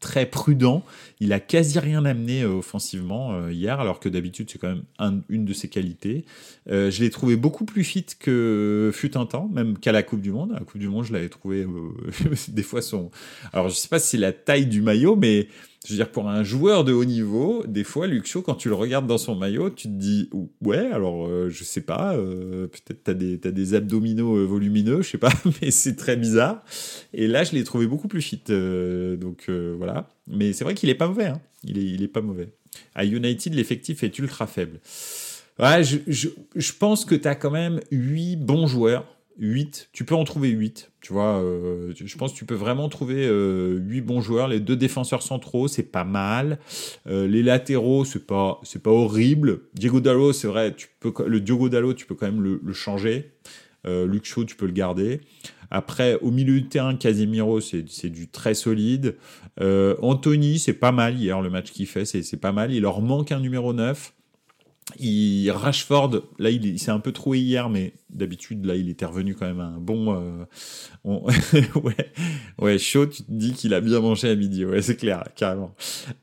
très prudent. Il a quasi rien amené euh, offensivement euh, hier, alors que d'habitude c'est quand même une de ses qualités. Euh, je l'ai trouvé beaucoup plus fit que fut un temps, même qu'à la Coupe du Monde. À la Coupe du Monde, je l'avais trouvé des fois son. Alors je sais pas si c'est la taille du maillot, mais je veux dire, pour un joueur de haut niveau, des fois, Shaw, quand tu le regardes dans son maillot, tu te dis, ouais, alors, euh, je sais pas, euh, peut-être t'as des, as des abdominaux euh, volumineux, je sais pas, mais c'est très bizarre. Et là, je l'ai trouvé beaucoup plus fit. donc, voilà. Mais c'est vrai qu'il est pas mauvais, hein. Il est, il est pas mauvais. À United, l'effectif est ultra faible. Ouais, je, je, je pense que tu as quand même 8 bons joueurs 8, tu peux en trouver 8. Tu vois, euh, je pense que tu peux vraiment trouver euh, 8 bons joueurs. Les deux défenseurs centraux, c'est pas mal. Euh, les latéraux, c'est pas, horrible. Diego Dallo, c'est vrai, tu peux, le Diogo Dallo, tu peux quand même le, changer. Euh, Luke Shaw, tu peux le garder. Après, au milieu du terrain, Casemiro, c'est du très solide. Anthony, c'est pas mal hier, le match qu'il fait, c'est pas mal. Il leur manque un numéro 9. Il, Rashford, là, il, s'est un peu troué hier, mais d'habitude, là, il était revenu quand même un bon. Euh, ouais, ouais, chaud. Tu te dis qu'il a bien mangé à midi. Ouais, c'est clair, carrément.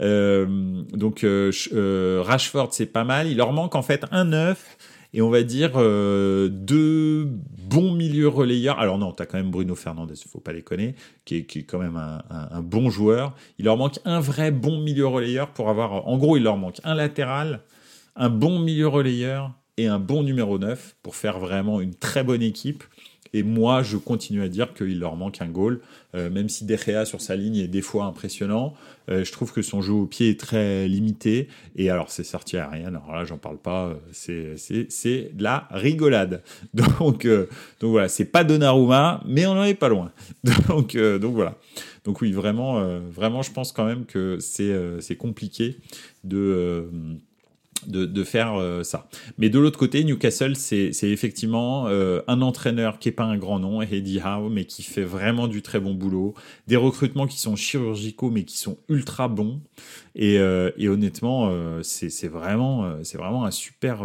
Euh, donc, euh, euh, Rashford, c'est pas mal. Il leur manque en fait un neuf et on va dire euh, deux bons milieux relayeurs. Alors non, tu as quand même Bruno Fernandez, il faut pas les connaître, qui est, qui est quand même un, un, un, bon joueur. Il leur manque un vrai bon milieu relayeur pour avoir... En gros, il leur manque un latéral, un bon milieu relayeur et un bon numéro 9 pour faire vraiment une très bonne équipe. Et moi, je continue à dire qu'il leur manque un goal, euh, même si Derrea sur sa ligne est des fois impressionnant. Euh, je trouve que son jeu au pied est très limité. Et alors, c'est sorti à rien. Alors là, j'en parle pas. C'est de la rigolade. Donc donc voilà, c'est pas Donnarumma, mais on n'en est pas loin. Donc donc voilà. Donc oui, vraiment vraiment, je pense quand même que c'est compliqué de de, faire euh, ça. Mais de l'autre côté, Newcastle, c'est effectivement euh, un entraîneur qui est pas un grand nom, Eddie Howe, mais qui fait vraiment du très bon boulot. Des recrutements qui sont chirurgicaux, mais qui sont ultra bons. Et, euh, et honnêtement, c'est vraiment, c'est vraiment un super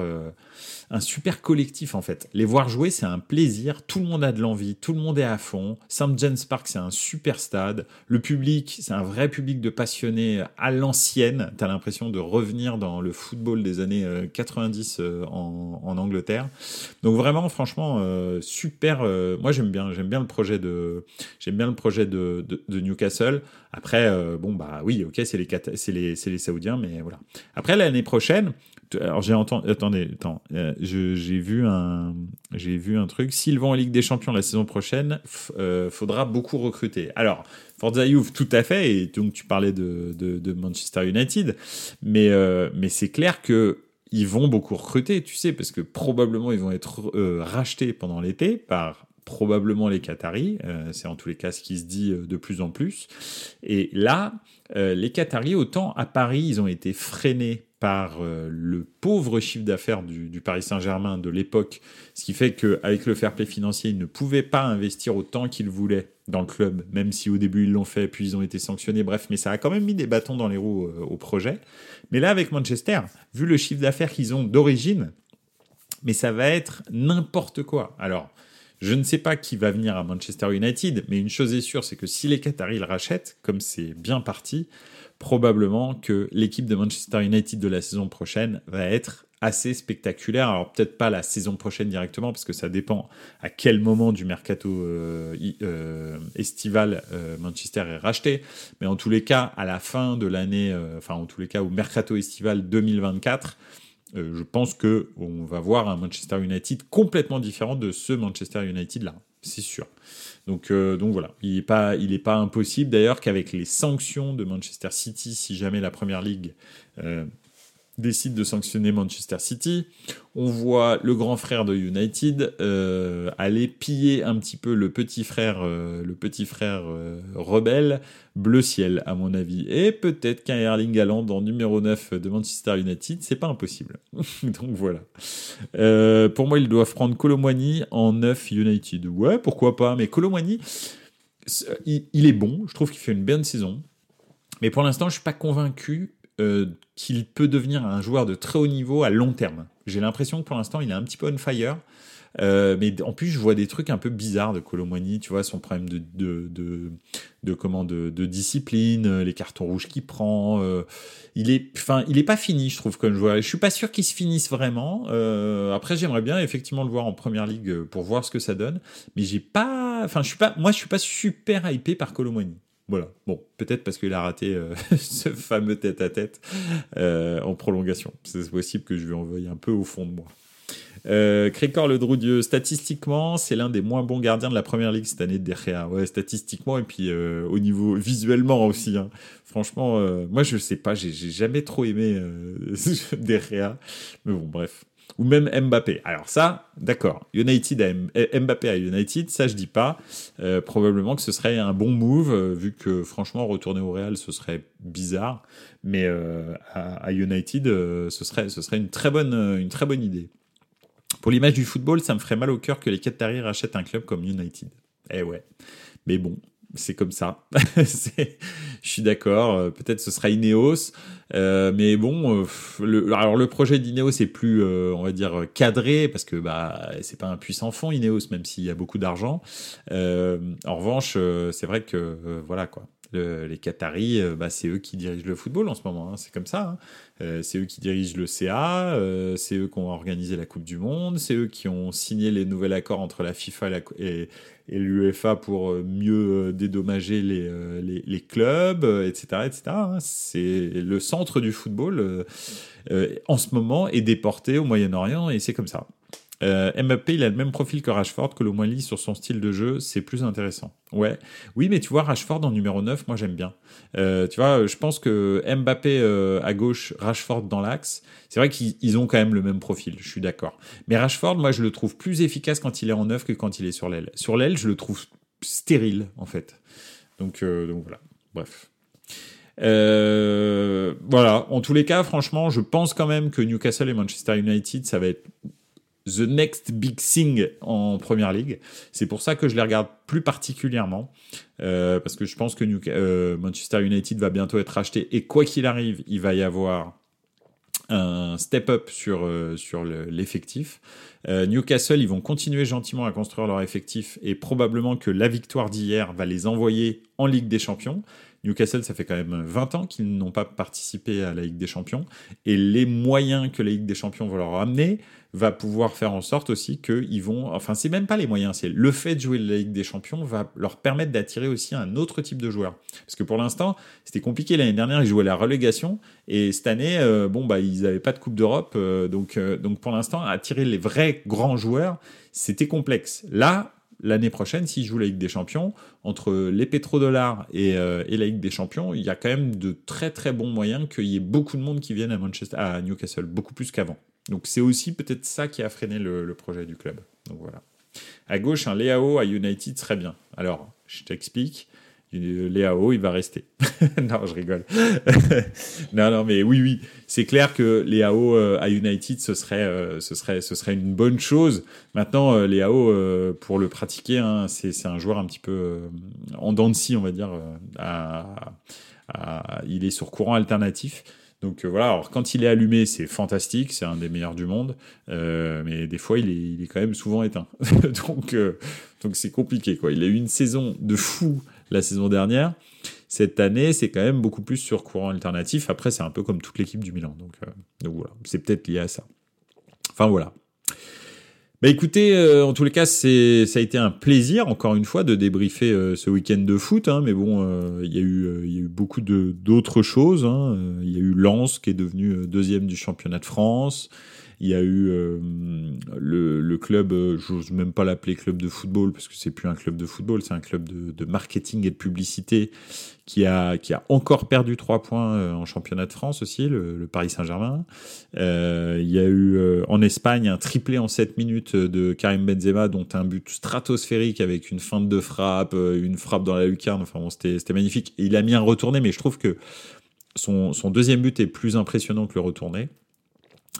un super collectif en fait. Les voir jouer, c'est un plaisir. Tout le monde a de l'envie, tout le monde est à fond. St. James Park, c'est un super stade. Le public, c'est un vrai public de passionnés à l'ancienne. T'as l'impression de revenir dans le football des années 90 euh, euh, en, Angleterre. Donc vraiment, franchement, euh, super. moi, j'aime bien, j'aime bien le projet de, j'aime bien le projet de, Newcastle. Après, bon bah oui, ok, c'est les, c'est les, c'est les Saoudiens, mais voilà. Après l'année prochaine alors j'ai entendu, attendez, attends, j'ai vu un, j'ai vu un truc. S'ils vont en Ligue des Champions la saison prochaine, euh, faudra beaucoup recruter. Alors Forza Juve, tout à fait. Et donc tu parlais de, de, Manchester United, mais euh, mais c'est clair que ils vont beaucoup recruter, tu sais, parce que probablement ils vont être rachetés pendant l'été par probablement les Qataris. c'est en tous les cas ce qui se dit de plus en plus. Et là, les Qataris, autant à Paris, ils ont été freinés par euh, le pauvre chiffre d'affaires du, Paris Saint-Germain de l'époque, ce qui fait qu'avec le fair play financier, ils ne pouvaient pas investir autant qu'ils voulaient dans le club, même si au début ils l'ont fait, puis ils ont été sanctionnés, bref, mais ça a quand même mis des bâtons dans les roues euh, au projet. Mais là, avec Manchester, vu le chiffre d'affaires qu'ils ont d'origine, mais ça va être n'importe quoi. Alors, je ne sais pas qui va venir à Manchester United, mais une chose est sûre, c'est que si les Qataris le rachètent, comme c'est bien parti, probablement que l'équipe de Manchester United de la saison prochaine va être assez spectaculaire. Alors peut-être pas la saison prochaine directement, parce que ça dépend à quel moment du mercato euh, euh, estival euh, Manchester est racheté. Mais en tous les cas, à la fin de l'année, enfin en tous les cas au mercato estival 2024, je pense que on va voir un Manchester United complètement différent de ce Manchester United là, c'est sûr. Donc, euh, voilà, il n'est pas impossible d'ailleurs qu'avec les sanctions de Manchester City, si jamais la Première Ligue euh, décide de sanctionner Manchester City. On voit le grand frère de United euh, aller piller un petit peu le petit frère, euh, le petit frère euh, rebelle, bleu ciel à mon avis. Et peut-être qu'un Erling Haaland en numéro 9 de Manchester United, c'est pas impossible. Donc voilà. pour moi, ils doivent prendre Colomwani en 9 United. Ouais, pourquoi pas. Mais Colomwani, il, il est bon. Je trouve qu'il fait une bonne saison. Mais pour l'instant, je suis pas convaincu euh, qu'il peut devenir un joueur de très haut niveau à long terme. J'ai l'impression que pour l'instant, il est un petit peu on fire. Euh, mais en plus, je vois des trucs un peu bizarres de Colomani, tu vois, son problème de, de, de, comment, de, discipline, euh, les cartons rouges qu'il prend. il est, enfin, il est pas fini, je trouve, comme joueur. Je suis pas sûr qu'il se finisse vraiment. après, j'aimerais bien effectivement le voir en première ligue pour voir ce que ça donne. Mais j'ai pas, enfin, je suis pas, moi, je suis pas super hypé par Colomani. Voilà. Bon, peut-être parce qu'il a raté euh, ce fameux tête-à-tête euh, en prolongation. C'est possible que je lui envoie un peu au fond de moi. Euh, Crécor le Droudieu, statistiquement, c'est l'un des moins bons gardiens de la première ligue cette année de Derrea. Ouais, statistiquement et puis euh, au niveau visuellement aussi. Hein. Franchement, moi je sais pas, j'ai jamais trop aimé Derrea. Mais bon, bref ou même Mbappé. Alors ça, d'accord, United à Mbappé à United, ça je dis pas. Euh, probablement que ce serait un bon move, euh, vu que franchement retourner au Real ce serait bizarre, mais euh, à, United ce serait ce serait une très bonne une très bonne idée. Pour l'image du football, ça me ferait mal au cœur que les Qataris rachètent un club comme United. Eh ouais, mais bon, c'est comme ça. je suis d'accord. Euh, peut-être ce sera Ineos, euh, mais bon, euh, le, alors le projet d'Ineos est plus, on va dire, cadré parce que bah c'est pas un puissant fond Ineos, même s'il y a beaucoup d'argent. en revanche, c'est vrai que voilà quoi les Qataris, euh, bah, c'est eux qui dirigent le football en ce moment. Hein. c'est comme ça. Hein. Euh, c'est eux qui dirigent le CA. Euh, c'est eux qui ont organisé la Coupe du Monde. C'est eux qui ont signé les nouveaux accords entre la FIFA et, l'UEFA pour mieux dédommager les, les, clubs, etc., etc. Hein. C'est le centre du football en ce moment est déporté au Moyen-Orient et c'est comme ça. Euh, Mbappé, il a le même profil que Rashford, que lit sur son style de jeu, c'est plus intéressant. Ouais, oui, mais tu vois, Rashford en numéro 9, moi j'aime bien. Euh, tu vois, je pense que Mbappé euh, à gauche, Rashford dans l'axe, c'est vrai qu'ils ont quand même le même profil, je suis d'accord. Mais Rashford, moi je le trouve plus efficace quand il est en 9 que quand il est sur l'aile. Sur l'aile, je le trouve stérile, en fait. Donc voilà, bref. voilà, en tous les cas, franchement, je pense quand même que Newcastle et Manchester United, ça va être the next big thing en première ligue. C'est pour ça que je les regarde plus particulièrement, euh, parce que je pense que euh, Manchester United va bientôt être acheté et quoi qu'il arrive, il va y avoir un step up sur, euh, sur l'effectif. Newcastle, ils vont continuer gentiment à construire leur effectif et probablement que la victoire d'hier va les envoyer en Ligue des Champions. Newcastle, ça fait quand même 20 ans qu'ils n'ont pas participé à la Ligue des Champions. Et les moyens que la Ligue des Champions va leur amener va pouvoir faire en sorte aussi qu'ils vont. Enfin, c'est même pas les moyens, c'est le fait de jouer la Ligue des Champions va leur permettre d'attirer aussi un autre type de joueur. Parce que pour l'instant, c'était compliqué l'année dernière, ils jouaient la relégation. Et cette année, euh, bon, bah, ils n'avaient pas de Coupe d'Europe. Euh, donc, euh, donc pour l'instant, attirer les vrais grands joueurs, c'était complexe. Là, l'année prochaine, s'ils jouent la Ligue des Champions, entre les pétrodollars et, euh, et la Ligue des Champions, il y a quand même de très très bons moyens qu'il y ait beaucoup de monde qui vienne à, Manchester, à Newcastle, beaucoup plus qu'avant. Donc c'est aussi peut-être ça qui a freiné le, projet du club. Donc voilà. À gauche, un Leao à United serait bien. Alors, je t'explique. Léao, il va rester. non, je rigole. non, non, mais oui, oui, c'est clair que Léao euh, à United, ce serait, euh, ce serait, ce serait une bonne chose. Maintenant, euh, Léao, pour le pratiquer, hein, c'est un joueur un petit peu en dents de scie, on va dire. il est sur courant alternatif. Donc voilà, alors quand il est allumé, c'est fantastique, c'est un des meilleurs du monde, mais des fois il est, il est, quand même souvent éteint. donc donc c'est compliqué quoi. Il a eu une saison de fou la saison dernière. Cette année, c'est quand même beaucoup plus sur courant alternatif. Après, c'est un peu comme toute l'équipe du Milan. Donc, euh, voilà, c'est peut-être lié à ça. Enfin voilà. Bah écoutez, euh, en tous les cas, c'est ça a été un plaisir encore une fois de débriefer euh, ce week-end de foot. Hein, mais bon, il y a eu il y a eu beaucoup de d'autres choses. Hein. Il y a eu Lens qui est devenu deuxième du championnat de France. Il y a eu euh, le, le, club, euh, j'ose même pas l'appeler club de football parce que c'est plus un club de football, c'est un club de, marketing et de publicité qui a, encore perdu trois points euh, en championnat de France aussi, le, Paris Saint-Germain. Il y a eu en Espagne un triplé en 7 minutes de Karim Benzema, dont un but stratosphérique avec une feinte de frappe, une frappe dans la lucarne. Enfin bon, c'était magnifique. Il a mis un retourné, mais je trouve que son, son deuxième but est plus impressionnant que le retourné.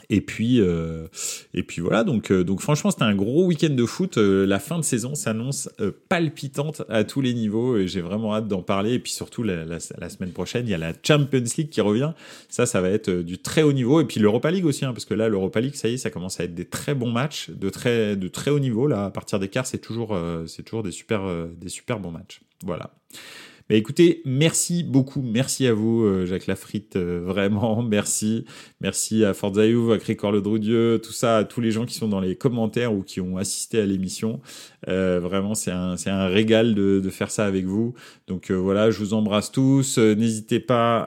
Et puis, euh, et puis voilà, donc, euh, donc franchement, c'était un gros week-end de foot. Euh, la fin de saison s'annonce palpitante à tous les niveaux et j'ai vraiment hâte d'en parler. Et puis surtout, la, semaine prochaine, il y a la Champions League qui revient. Ça, ça va être du très haut niveau. Et puis l'Europa League aussi, hein, parce que là, l'Europa League, ça y est, ça commence à être des très bons matchs, de très, de très haut niveau. Là, à partir des quarts, c'est toujours, c'est toujours des super, des super bons matchs. Voilà. Mais écoutez, merci beaucoup, merci à vous, euh, Jacques Lafritte, euh, vraiment, merci. Merci à Forza à Cricor Le Droudieu, tout ça, à tous les gens qui sont dans les commentaires ou qui ont assisté à l'émission. Euh, vraiment, c'est un, régal de, faire ça avec vous. Donc voilà, je vous embrasse tous. N'hésitez pas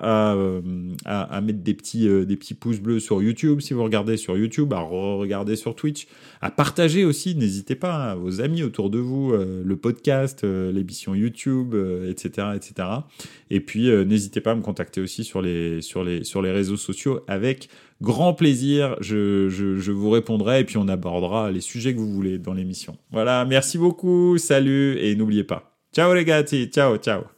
à, mettre des petits, des petits pouces bleus sur YouTube si vous regardez sur YouTube, à regarder sur Twitch, à partager aussi. N'hésitez pas à vos amis autour de vous, le podcast, l'émission YouTube, etc etc. Et puis, euh, n'hésitez pas à me contacter aussi sur les, sur les, sur les réseaux sociaux avec grand plaisir. Je, je, je vous répondrai et puis on abordera les sujets que vous voulez dans l'émission. Voilà, merci beaucoup, salut et n'oubliez pas. Ciao les gars, ciao, ciao.